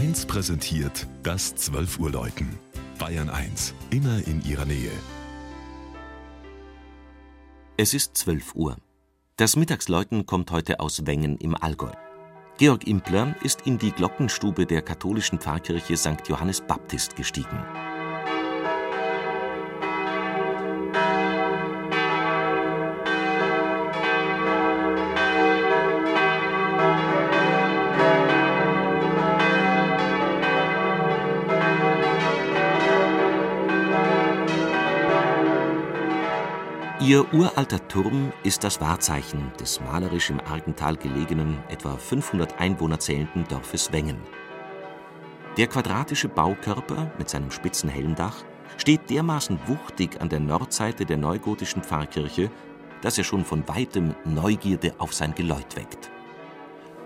1 präsentiert das 12 Uhr Läuten. Bayern 1, immer in ihrer Nähe. Es ist 12 Uhr. Das Mittagsläuten kommt heute aus Wengen im Allgäu. Georg Impler ist in die Glockenstube der katholischen Pfarrkirche St. Johannes Baptist gestiegen. Ihr uralter Turm ist das Wahrzeichen des malerisch im Argental gelegenen, etwa 500 Einwohner zählenden Dorfes Wengen. Der quadratische Baukörper mit seinem spitzen Helmdach steht dermaßen wuchtig an der Nordseite der neugotischen Pfarrkirche, dass er schon von weitem Neugierde auf sein Geläut weckt.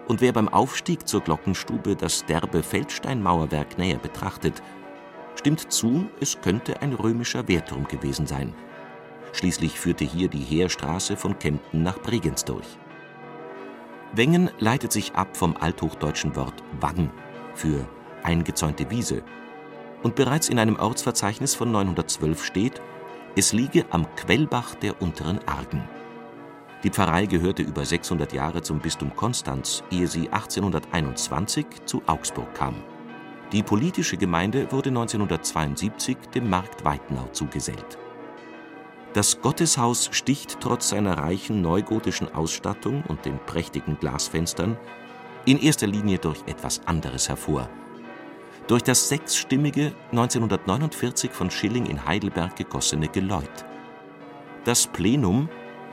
Und wer beim Aufstieg zur Glockenstube das derbe Feldsteinmauerwerk näher betrachtet, stimmt zu, es könnte ein römischer Wehrturm gewesen sein – Schließlich führte hier die Heerstraße von Kempten nach Bregenz durch. Wengen leitet sich ab vom althochdeutschen Wort Wang für eingezäunte Wiese und bereits in einem Ortsverzeichnis von 912 steht, es liege am Quellbach der unteren Argen. Die Pfarrei gehörte über 600 Jahre zum Bistum Konstanz, ehe sie 1821 zu Augsburg kam. Die politische Gemeinde wurde 1972 dem Markt Weitenau zugesellt. Das Gotteshaus sticht trotz seiner reichen neugotischen Ausstattung und den prächtigen Glasfenstern in erster Linie durch etwas anderes hervor. Durch das sechsstimmige 1949 von Schilling in Heidelberg gegossene Geläut. Das Plenum,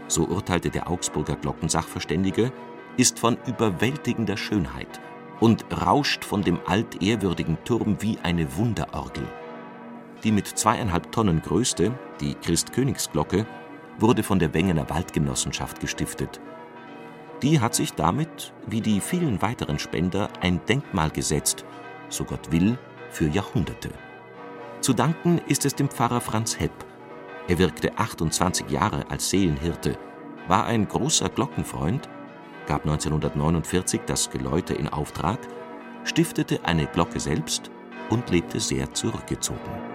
so urteilte der Augsburger Glockensachverständige, ist von überwältigender Schönheit und rauscht von dem altehrwürdigen Turm wie eine Wunderorgel. Die mit zweieinhalb Tonnen größte, die Christkönigsglocke, wurde von der Wengener Waldgenossenschaft gestiftet. Die hat sich damit, wie die vielen weiteren Spender, ein Denkmal gesetzt, so Gott will, für Jahrhunderte. Zu danken ist es dem Pfarrer Franz Hepp. Er wirkte 28 Jahre als Seelenhirte, war ein großer Glockenfreund, gab 1949 das Geläute in Auftrag, stiftete eine Glocke selbst und lebte sehr zurückgezogen.